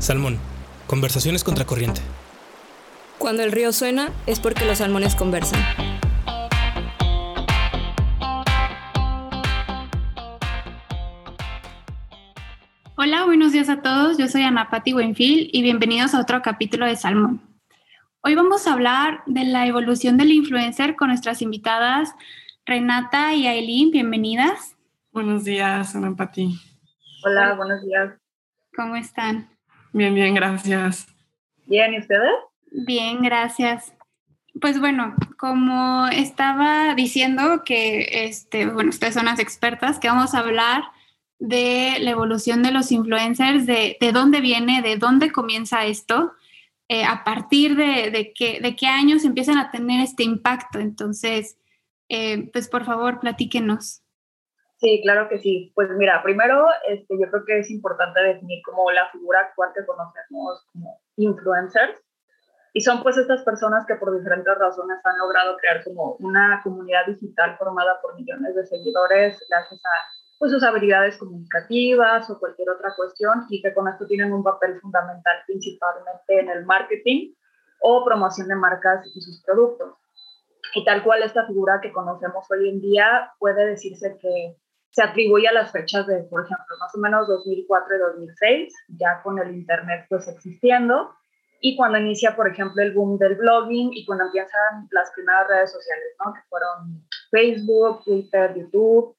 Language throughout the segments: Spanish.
Salmón. Conversaciones contracorriente. Cuando el río suena es porque los salmones conversan. Hola, buenos días a todos. Yo soy Ana Patti Buenfil y bienvenidos a otro capítulo de Salmón. Hoy vamos a hablar de la evolución del influencer con nuestras invitadas Renata y Aileen. Bienvenidas. Buenos días, Ana Patti. Hola, buenos días. ¿Cómo están? Bien, bien, gracias. Bien, ¿y ustedes? Bien, gracias. Pues bueno, como estaba diciendo que, este, bueno, ustedes son las expertas, que vamos a hablar de la evolución de los influencers, de, de dónde viene, de dónde comienza esto, eh, a partir de, de, qué, de qué años empiezan a tener este impacto. Entonces, eh, pues por favor, platíquenos. Sí, claro que sí. Pues mira, primero este, yo creo que es importante definir como la figura actual que conocemos como influencers. Y son pues estas personas que por diferentes razones han logrado crear como una comunidad digital formada por millones de seguidores gracias a pues, sus habilidades comunicativas o cualquier otra cuestión y que con esto tienen un papel fundamental principalmente en el marketing o promoción de marcas y sus productos. Y tal cual esta figura que conocemos hoy en día puede decirse que se atribuye a las fechas de, por ejemplo, más o menos 2004 y 2006, ya con el Internet pues existiendo, y cuando inicia, por ejemplo, el boom del blogging y cuando empiezan las primeras redes sociales, ¿no? Que fueron Facebook, Twitter, YouTube.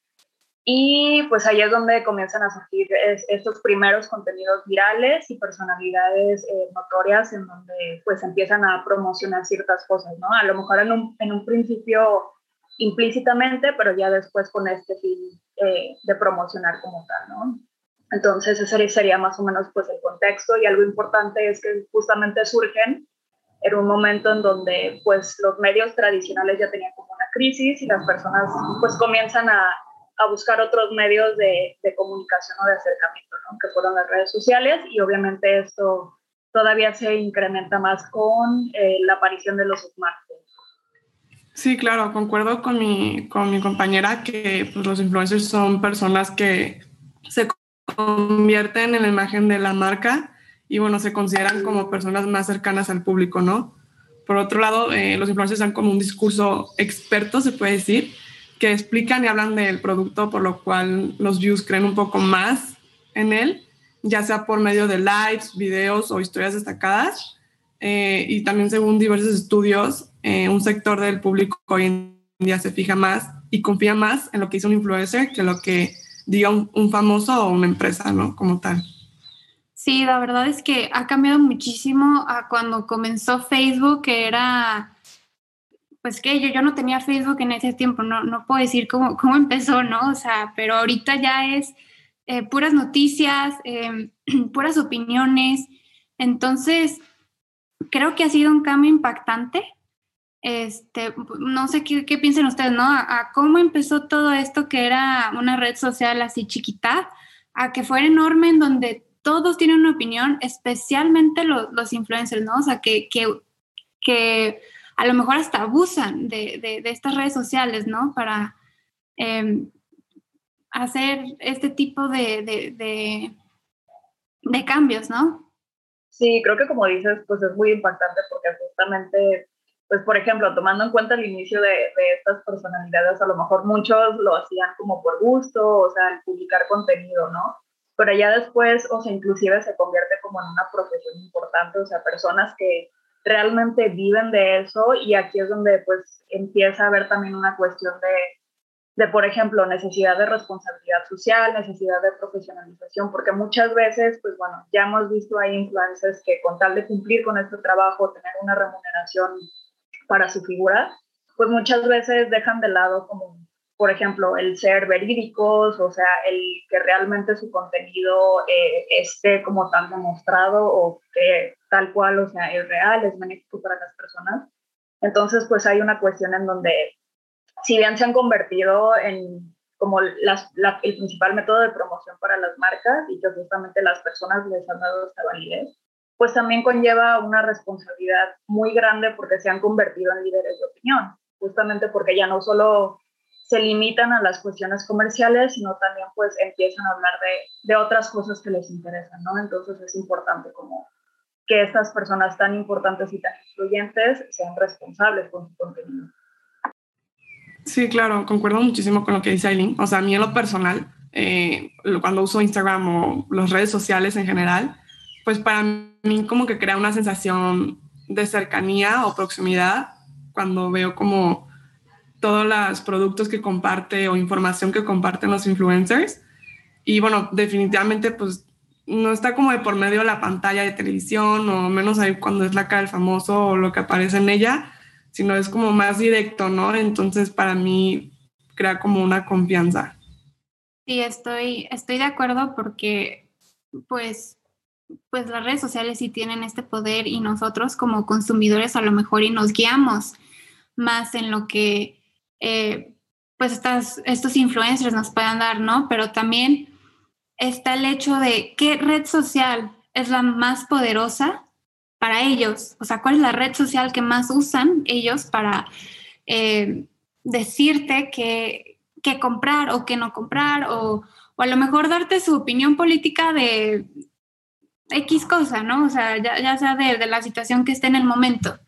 Y pues ahí es donde comienzan a surgir estos primeros contenidos virales y personalidades eh, notorias en donde pues empiezan a promocionar ciertas cosas, ¿no? A lo mejor en un, en un principio implícitamente, pero ya después con este fin eh, de promocionar como tal, ¿no? Entonces ese sería más o menos pues el contexto y algo importante es que justamente surgen en un momento en donde pues los medios tradicionales ya tenían como una crisis y las personas pues comienzan a, a buscar otros medios de, de, comunicación o de acercamiento, ¿no? que fueron las redes sociales y obviamente esto todavía se incrementa más con eh, la aparición de los smartphones. Sí, claro, concuerdo con mi, con mi compañera que pues, los influencers son personas que se convierten en la imagen de la marca y bueno, se consideran como personas más cercanas al público, ¿no? Por otro lado, eh, los influencers dan como un discurso experto, se puede decir, que explican y hablan del producto, por lo cual los views creen un poco más en él, ya sea por medio de lives, videos o historias destacadas. Eh, y también según diversos estudios, eh, un sector del público hoy en día se fija más y confía más en lo que hizo un influencer que lo que diga un, famoso o una empresa, ¿no? Como tal. Sí, la verdad es que ha cambiado muchísimo a cuando comenzó Facebook, que era, pues que yo, yo no tenía Facebook en ese tiempo, no, no puedo decir cómo, cómo empezó, ¿no? O sea, pero ahorita ya es eh, puras noticias, eh, puras opiniones. Entonces, creo que ha sido un cambio impactante. Este, no sé qué, qué piensan ustedes, ¿no? A, cómo empezó todo esto que era una red social así chiquita, a que fuera enorme en donde todos tienen una opinión, especialmente los, los influencers, ¿no? O sea, que, que, que, a lo mejor hasta abusan de, de, estas redes sociales, ¿no? Para eh, hacer este tipo de, de, de cambios, ¿no? Sí, creo que como dices, pues es muy impactante porque justamente, pues por ejemplo, tomando en cuenta el inicio de, de, estas personalidades, a lo mejor muchos lo hacían como por gusto, o sea, al publicar contenido, ¿no? Pero ya después, o sea, inclusive se convierte como en una profesión importante, o sea, personas que realmente viven de eso y aquí es donde pues empieza a haber también una cuestión de de, por ejemplo, necesidad de responsabilidad social, necesidad de profesionalización, porque muchas veces, pues bueno, ya hemos visto ahí influencers que con tal de cumplir con este trabajo, tener una remuneración para su figura, pues muchas veces dejan de lado como, por ejemplo, el ser verídicos, o sea, el que realmente su contenido eh, esté como tan demostrado o que tal cual, o sea, es real, es benéfico para las personas. Entonces, pues hay una cuestión en donde si bien se han convertido en como las, la, el principal método de promoción para las marcas y que justamente las personas les han dado esta validez, pues también conlleva una responsabilidad muy grande porque se han convertido en líderes de opinión, justamente porque ya no solo se limitan a las cuestiones comerciales, sino también pues empiezan a hablar de, de otras cosas que les interesan, ¿no? Entonces es importante como que estas personas tan importantes y tan influyentes sean responsables con su contenido. Sí, claro, concuerdo muchísimo con lo que dice Aileen. O sea, a mí en lo personal, eh, cuando uso Instagram o las redes sociales en general, pues para mí como que crea una sensación de cercanía o proximidad cuando veo como todos los productos que comparte o información que comparten los influencers. Y bueno, definitivamente pues no está como de por medio de la pantalla de televisión o menos ahí cuando es la cara del famoso o lo que aparece en ella, sino es como más directo, ¿no? Entonces para mí crea como una confianza. Sí, estoy, estoy de acuerdo porque pues, pues las redes sociales sí tienen este poder y nosotros como consumidores a lo mejor y nos guiamos más en lo que eh, pues estas, estos influencers nos puedan dar, ¿no? Pero también está el hecho de qué red social es la más poderosa para ellos, o sea, cuál es la red social que más usan ellos para eh, decirte que, que, comprar o que no comprar, o, o, a lo mejor darte su opinión política de X cosa, ¿no? O sea, ya, sea de, de, la situación que esté en el momento.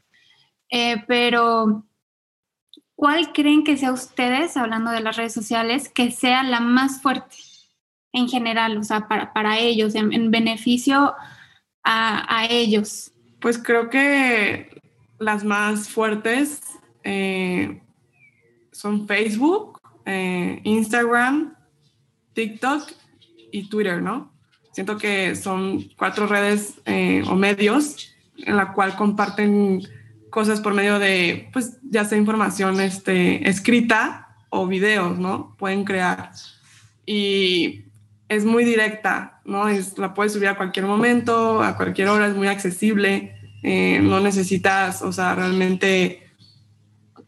Eh, pero, ¿cuál creen que sea ustedes, hablando de las redes sociales, que sea la más fuerte? en general, o sea, para, para ellos, en, beneficio a, a, ellos? Pues creo que las más fuertes eh, son Facebook, eh, Instagram, TikTok y Twitter, ¿no? Siento que son cuatro redes eh, o medios en la cual comparten cosas por medio de, pues, ya sea información este, escrita o videos, ¿no? Pueden crear. Y es muy directa, ¿no? Es, la puedes subir a cualquier momento, a cualquier hora, es muy accesible, eh, no necesitas, o sea, realmente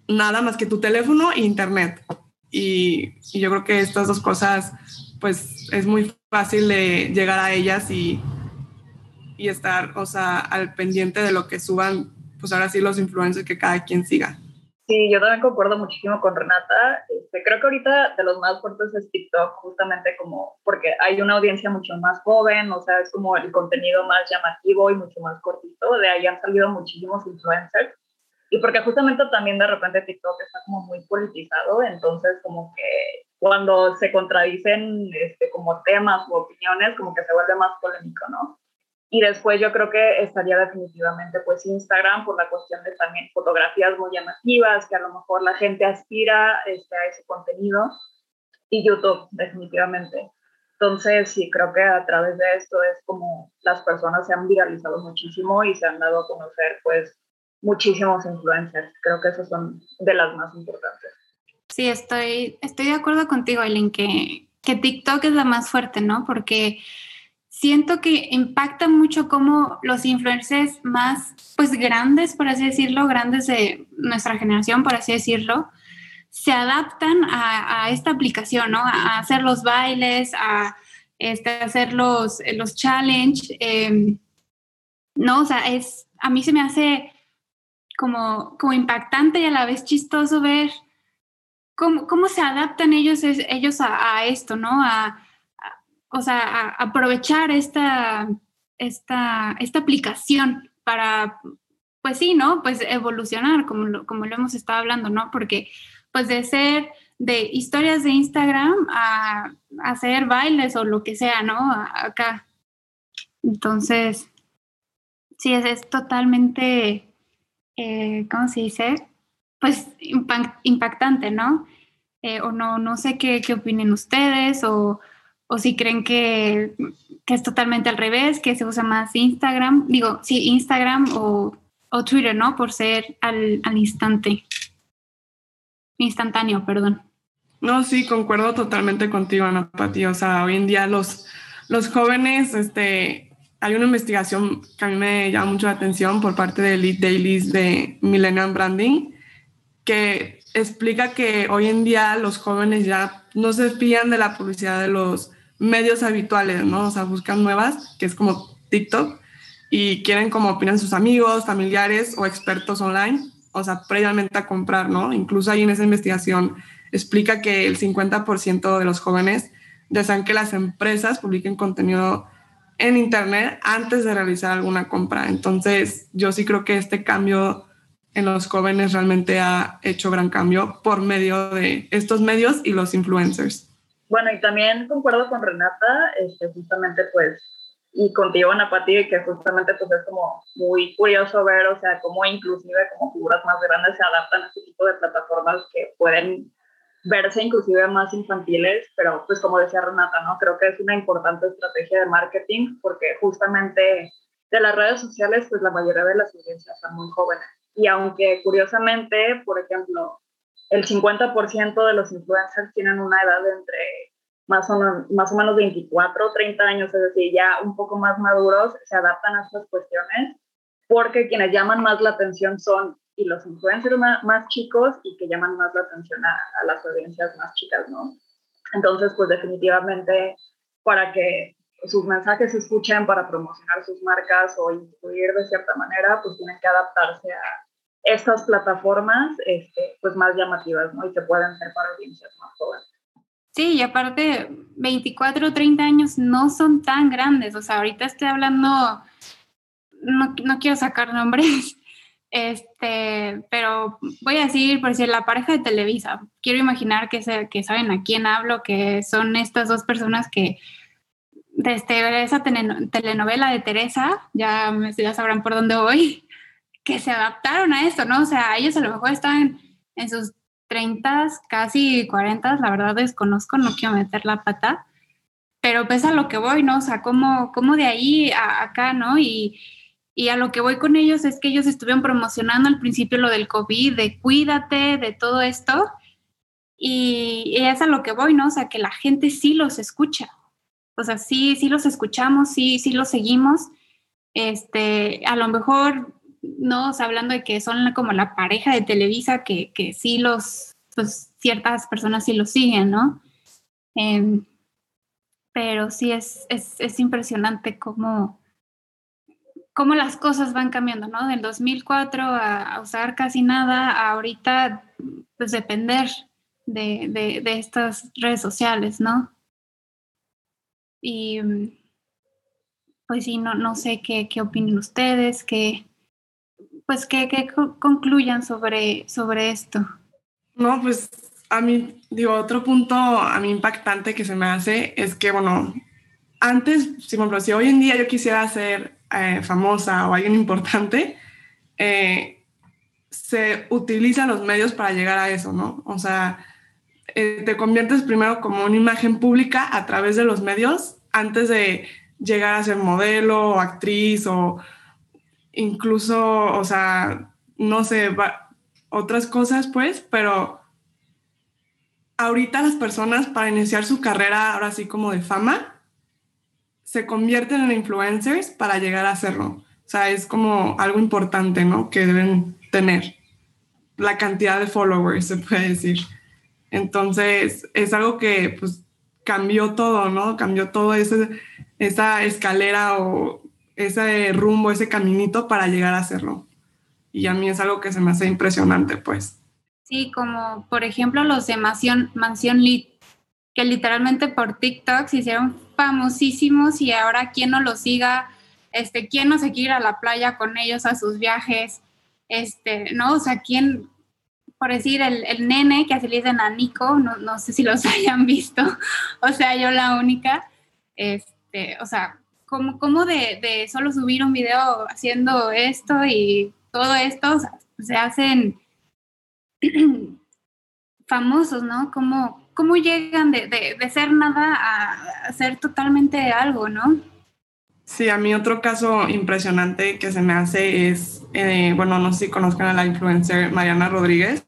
nada más que tu teléfono e internet. Y, y, yo creo que estas dos cosas, pues es muy fácil de llegar a ellas y, y estar, o sea, al pendiente de lo que suban, pues ahora sí los influencers que cada quien siga. Sí, yo también concuerdo muchísimo con Renata. Este, creo que ahorita de los más fuertes es TikTok, justamente como porque hay una audiencia mucho más joven, o sea, es como el contenido más llamativo y mucho más cortito. De ahí han salido muchísimos influencers. Y porque justamente también de repente TikTok está como muy politizado, entonces como que cuando se contradicen este, como temas u opiniones, como que se vuelve más polémico, ¿no? Y después yo creo que estaría definitivamente pues Instagram por la cuestión de también fotografías muy llamativas, que a lo mejor la gente aspira este, a ese contenido. Y YouTube, definitivamente. Entonces, sí, creo que a través de esto es como las personas se han viralizado muchísimo y se han dado a conocer pues muchísimos influencers. Creo que esos son de las más importantes. Sí, estoy, estoy de acuerdo contigo, Aileen, que, que TikTok es la más fuerte, ¿no? Porque siento que impacta mucho como los influencers más, pues grandes, por así decirlo, grandes de nuestra generación, por así decirlo, se adaptan a, esta aplicación, ¿no? A, hacer los bailes, a este, hacer los, los challenge, eh, ¿no? O sea, es, a mí se me hace como, como impactante y a la vez chistoso ver cómo, cómo se adaptan ellos, ellos a, esto, ¿no? A, o sea, aprovechar esta, esta, esta aplicación para, pues sí, ¿no? Pues evolucionar, como lo, como lo hemos estado hablando, ¿no? Porque pues de ser de historias de Instagram a, hacer bailes o lo que sea, ¿no? acá. Entonces, sí, es, es totalmente, eh, ¿cómo se dice? Pues impactante, ¿no? Eh, o no, no sé qué, qué opinen ustedes o o si creen que, que, es totalmente al revés, que se usa más Instagram, digo, sí, Instagram o, o Twitter, ¿no? Por ser al, al, instante, instantáneo, perdón. No, sí, concuerdo totalmente contigo, Ana Pati. O sea, hoy en día los, los jóvenes, este, hay una investigación que a mí me llama mucho la atención por parte de Elite Dailies de Millennium Branding, que explica que hoy en día los jóvenes ya no se fían de la publicidad de los medios habituales, ¿no? O sea, buscan nuevas, que es como TikTok, y quieren como opinan sus amigos, familiares o expertos online, o sea, previamente a comprar, ¿no? Incluso ahí en esa investigación explica que el 50% de los jóvenes desean que las empresas publiquen contenido en Internet antes de realizar alguna compra. Entonces, yo sí creo que este cambio en los jóvenes realmente ha hecho gran cambio por medio de estos medios y los influencers. Bueno, y también concuerdo con Renata, este, justamente pues, y contigo, Ana Pati, que justamente pues es como muy curioso ver, o sea, cómo inclusive como figuras más grandes se adaptan a este tipo de plataformas que pueden verse inclusive más infantiles, pero pues como decía Renata, ¿no? Creo que es una importante estrategia de marketing porque justamente de las redes sociales, pues la mayoría de las audiencias son muy jóvenes. Y aunque curiosamente, por ejemplo, el 50% de los influencers tienen una edad de entre más o, más o menos 24, 30 años, es decir, ya un poco más maduros, se adaptan a estas cuestiones, porque quienes llaman más la atención son y los influencers más, más chicos y que llaman más la atención a, a, las audiencias más chicas, ¿no? Entonces, pues definitivamente para que sus mensajes se escuchen, para promocionar sus marcas o influir de cierta manera, pues tienen que adaptarse a estas plataformas este, pues más llamativas, ¿no? Y que pueden ser para audiencias más jóvenes. Sí, y aparte, 24 o 30 años no son tan grandes. O sea, ahorita estoy hablando, no, no quiero sacar nombres, este, pero voy a decir, por decir, la pareja de Televisa. Quiero imaginar que, se, que saben a quién hablo, que son estas dos personas que desde esa telenovela de Teresa, ya, ya sabrán por dónde voy, que se adaptaron a esto, ¿no? O sea, ellos a lo mejor estaban en sus 30, casi 40, la verdad desconozco, no quiero meter la pata, pero pues lo que voy, ¿no? O sea, como, como de ahí a acá, ¿no? Y, y a lo que voy con ellos es que ellos estuvieron promocionando al principio lo del COVID, de cuídate, de todo esto. Y, es a lo que voy, ¿no? O sea, que la gente sí los escucha. O sea, sí, sí los escuchamos, sí, sí los seguimos. Este, a lo mejor, no, hablando de que son como la pareja de Televisa, que, que sí los, pues ciertas personas sí los siguen, ¿no? Eh, pero sí es, es, es impresionante cómo, cómo las cosas van cambiando, ¿no? Del 2004 a, usar casi nada, a ahorita pues depender de, de, estas redes sociales, ¿no? Y pues sí, no, no sé qué, qué opinen ustedes, qué, pues qué, qué concluyan sobre, sobre esto. No, pues a mí, digo, otro punto a mí impactante que se me hace es que, bueno, antes, si, por ejemplo, si hoy en día yo quisiera hacer eh, famosa o alguien importante, eh, se utilizan los medios para llegar a eso, ¿no? O sea, eh, te conviertes primero como una imagen pública a través de los medios antes de llegar a ser modelo o actriz o incluso, o sea, no sé, otras cosas, pues, pero ahorita las personas para iniciar su carrera ahora sí como de fama, se convierten en influencers para llegar a hacerlo. O sea, es como algo importante, ¿no? Que deben tener. La cantidad de followers, se puede decir. Entonces, es algo que pues cambió todo, ¿no? Cambió todo ese, esa escalera o ese rumbo, ese caminito para llegar a hacerlo. Y a mí es algo que se me hace impresionante, pues. Sí, como por ejemplo los de Mansión, Lit, que literalmente por TikTok se hicieron famosísimos y ahora quien no los siga, este, quién no se quiere ir a la playa con ellos a sus viajes, este, ¿no? O sea, quién, por decir, el, el nene que así le dicen a Nico, no, no sé si los hayan visto, o sea, yo la única, este, o sea, como, como de, de solo subir un video haciendo esto y todo esto, o sea, se hacen famosos, ¿no? Como, ¿Cómo llegan de, de, ser nada a, ser totalmente algo, no? Sí, a mí otro caso impresionante que se me hace es, eh, bueno, no sé si conozcan a la influencer Mariana Rodríguez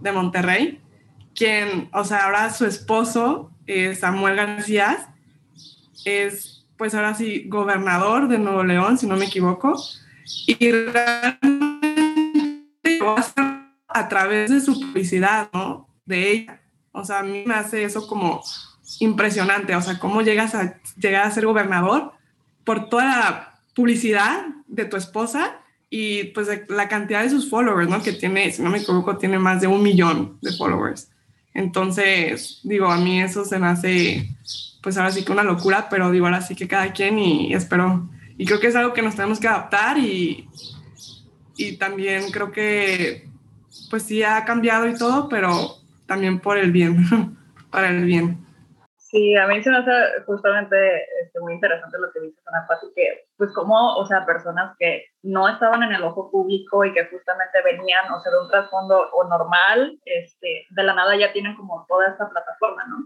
de Monterrey, quien, o sea, ahora su esposo, eh, Samuel García, es, pues ahora sí, gobernador de Nuevo León, si no me equivoco, y realmente a través de su publicidad, ¿no? De ella o sea, a mí me hace eso como impresionante. O sea, cómo llegas a llegar a ser gobernador por toda la publicidad de tu esposa y pues la cantidad de sus followers, ¿no? Que tiene, si no me equivoco, tiene más de un millón de followers. Entonces, digo, a mí eso se me hace, pues ahora sí que una locura, pero digo, ahora sí que cada quien y espero, y creo que es algo que nos tenemos que adaptar y, y también creo que, pues sí ha cambiado y todo, pero también por el bien, para el bien. Sí, a mí se me hace justamente este, muy interesante lo que dices, Ana Pati, que pues como, o sea, personas que no estaban en el ojo público y que justamente venían, o sea, de un trasfondo o normal, este, de la nada ya tienen como toda esta plataforma, ¿no?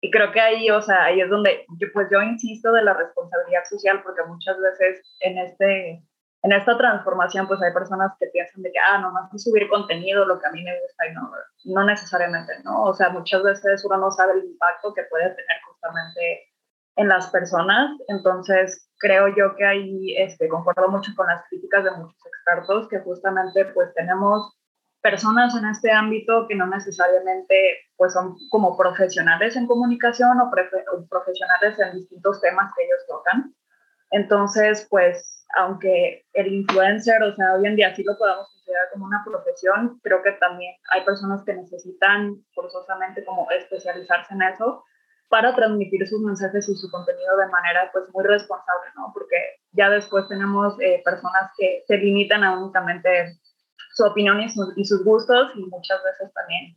Y creo que ahí, o sea, ahí es donde yo, pues yo insisto de la responsabilidad social, porque muchas veces en este en esta transformación, pues hay personas que piensan de que, ah, nomás es subir contenido, lo que a mí me gusta, y no, no necesariamente, ¿no? O sea, muchas veces uno no sabe el impacto que puede tener justamente en las personas. Entonces, creo yo que ahí este, concuerdo mucho con las críticas de muchos expertos, que justamente pues tenemos personas en este ámbito que no necesariamente pues son como profesionales en comunicación o, profesionales en distintos temas que ellos tocan. Entonces, pues aunque el influencer, o sea, hoy en día sí lo podamos considerar como una profesión, creo que también hay personas que necesitan forzosamente como especializarse en eso para transmitir sus mensajes y su contenido de manera pues muy responsable, ¿no? Porque ya después tenemos eh, personas que se limitan a únicamente su opinión y, y sus gustos y muchas veces también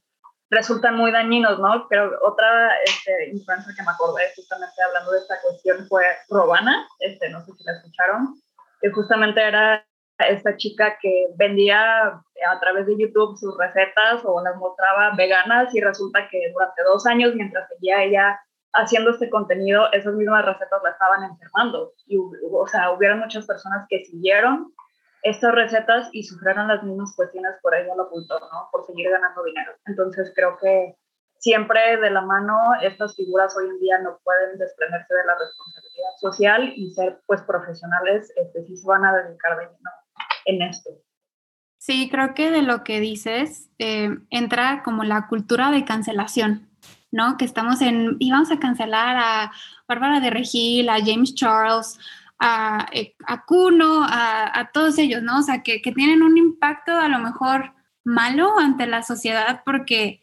resultan muy dañinos, ¿no? Pero otra este, influencer que me acordé justamente hablando de esta cuestión fue Robana, este, no sé si la escucharon, que justamente era esta chica que vendía a través de YouTube sus recetas o las mostraba veganas y resulta que durante dos años, mientras seguía ella haciendo este contenido, esas mismas recetas la estaban enfermando. Y, o sea, hubieron muchas personas que siguieron estas recetas y sufrieron las mismas cuestiones por ella lo ocultó, ¿no? Por seguir ganando dinero. Entonces creo que siempre de la mano estas figuras hoy en día no pueden desprenderse de la responsabilidad social y ser pues profesionales este, si se van a dedicar de lleno en esto. Sí, creo que de lo que dices eh, entra como la cultura de cancelación, ¿no? Que estamos en, y vamos a cancelar a Bárbara de Regil, a James Charles, a, a Kuno, a, a, todos ellos, ¿no? O sea, que, que tienen un impacto a lo mejor malo ante la sociedad porque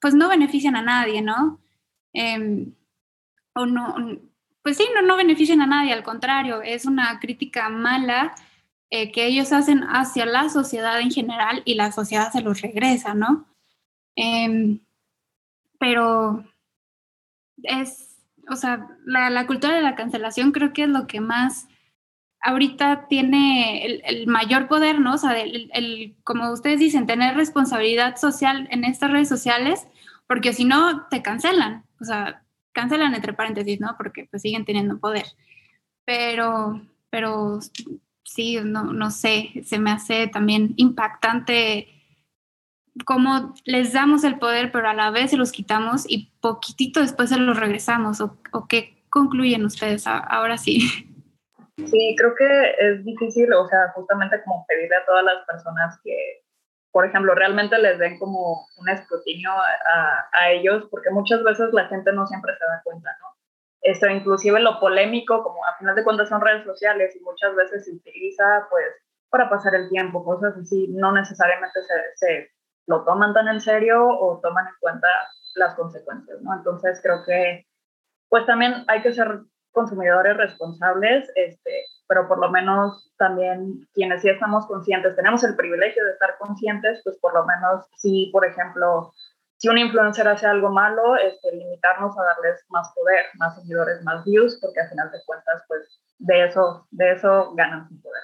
pues no benefician a nadie, ¿no? Em, o no, pues sí, no, no benefician a nadie, al contrario, es una crítica mala eh, que ellos hacen hacia la sociedad en general y la sociedad se los regresa, ¿no? Em, pero es, o sea, la, la, cultura de la cancelación creo que es lo que más ahorita tiene el, mayor poder, ¿no? O sea, el, como ustedes dicen, tener responsabilidad social en estas redes sociales, porque si no, te cancelan, o sea, cancelan entre paréntesis, ¿no? Porque pues siguen teniendo poder. Pero, pero sí, no, no sé, se me hace también impactante cómo les damos el poder, pero a la vez se los quitamos y poquitito después se los regresamos. ¿O, o qué concluyen ustedes ahora sí? Sí, creo que es difícil, o sea, justamente como pedirle a todas las personas que, por ejemplo, realmente les den como un escrutinio a, a, ellos, porque muchas veces la gente no siempre se da cuenta, ¿no? Esto, inclusive lo polémico, como a final de cuentas son redes sociales y muchas veces se utiliza, pues, para pasar el tiempo, cosas así, no necesariamente se, se lo toman tan en serio o toman en cuenta las consecuencias, ¿no? Entonces creo que, pues también hay que ser consumidores responsables, este, pero por lo menos también quienes sí estamos conscientes, tenemos el privilegio de estar conscientes, pues por lo menos si, por ejemplo, si un influencer hace algo malo, este, limitarnos a darles más poder, más seguidores, más views, porque al final de cuentas, pues de eso, de eso ganan su poder.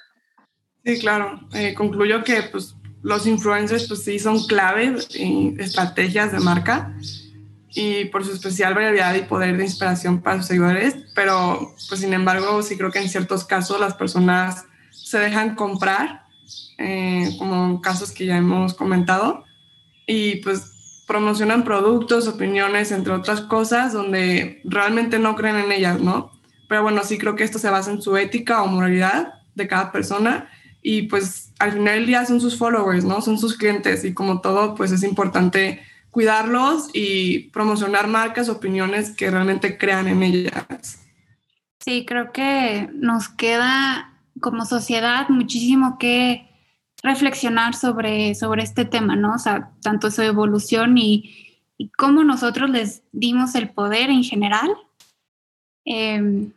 Sí, claro. Eh, concluyo que pues, los influencers pues sí son claves en estrategias de marca y por su especial variedad y poder de inspiración para sus seguidores, pero pues sin embargo sí creo que en ciertos casos las personas se dejan comprar, eh, como casos que ya hemos comentado, y pues promocionan productos, opiniones, entre otras cosas, donde realmente no creen en ellas, ¿no? Pero bueno, sí creo que esto se basa en su ética o moralidad de cada persona y pues al final del día son sus followers, ¿no? Son sus clientes y como todo, pues es importante cuidarlos y promocionar marcas, opiniones que realmente crean en ellas. Sí, creo que nos queda como sociedad muchísimo que reflexionar sobre, sobre este tema, ¿no? O sea, tanto su evolución y, y cómo nosotros les dimos el poder en general. Em,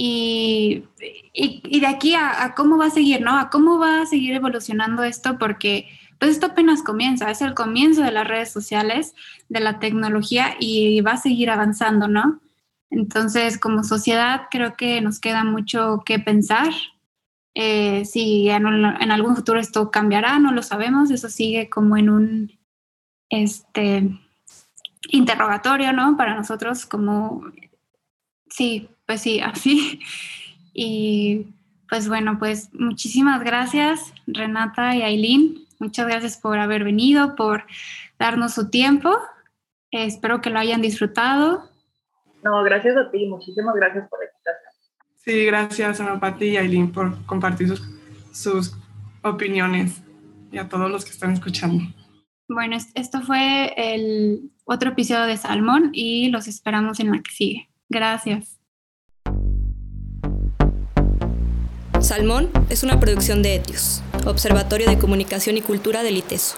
y, y, de aquí a, cómo va a seguir, ¿no? A cómo va a seguir evolucionando esto, porque pues esto apenas comienza, es el comienzo de las redes sociales, de la tecnología y va a seguir avanzando, ¿no? Entonces, como sociedad, creo que nos queda mucho que pensar. Eh, si en, en, algún futuro esto cambiará, no lo sabemos, eso sigue como en un este, interrogatorio, ¿no? Para nosotros como, sí, pues sí, así. Y pues bueno, pues muchísimas gracias, Renata y Aileen. Muchas gracias por haber venido, por darnos su tiempo. espero que lo hayan disfrutado. No, gracias a ti, muchísimas gracias por la invitación. Sí, gracias a Pati y Aileen por compartir sus, sus opiniones y a todos los que están escuchando. Bueno, esto fue el otro episodio de Salmón y los esperamos en la que sigue. Gracias. Salmón es una producción de Etios, Observatorio de Comunicación y Cultura del ITESO.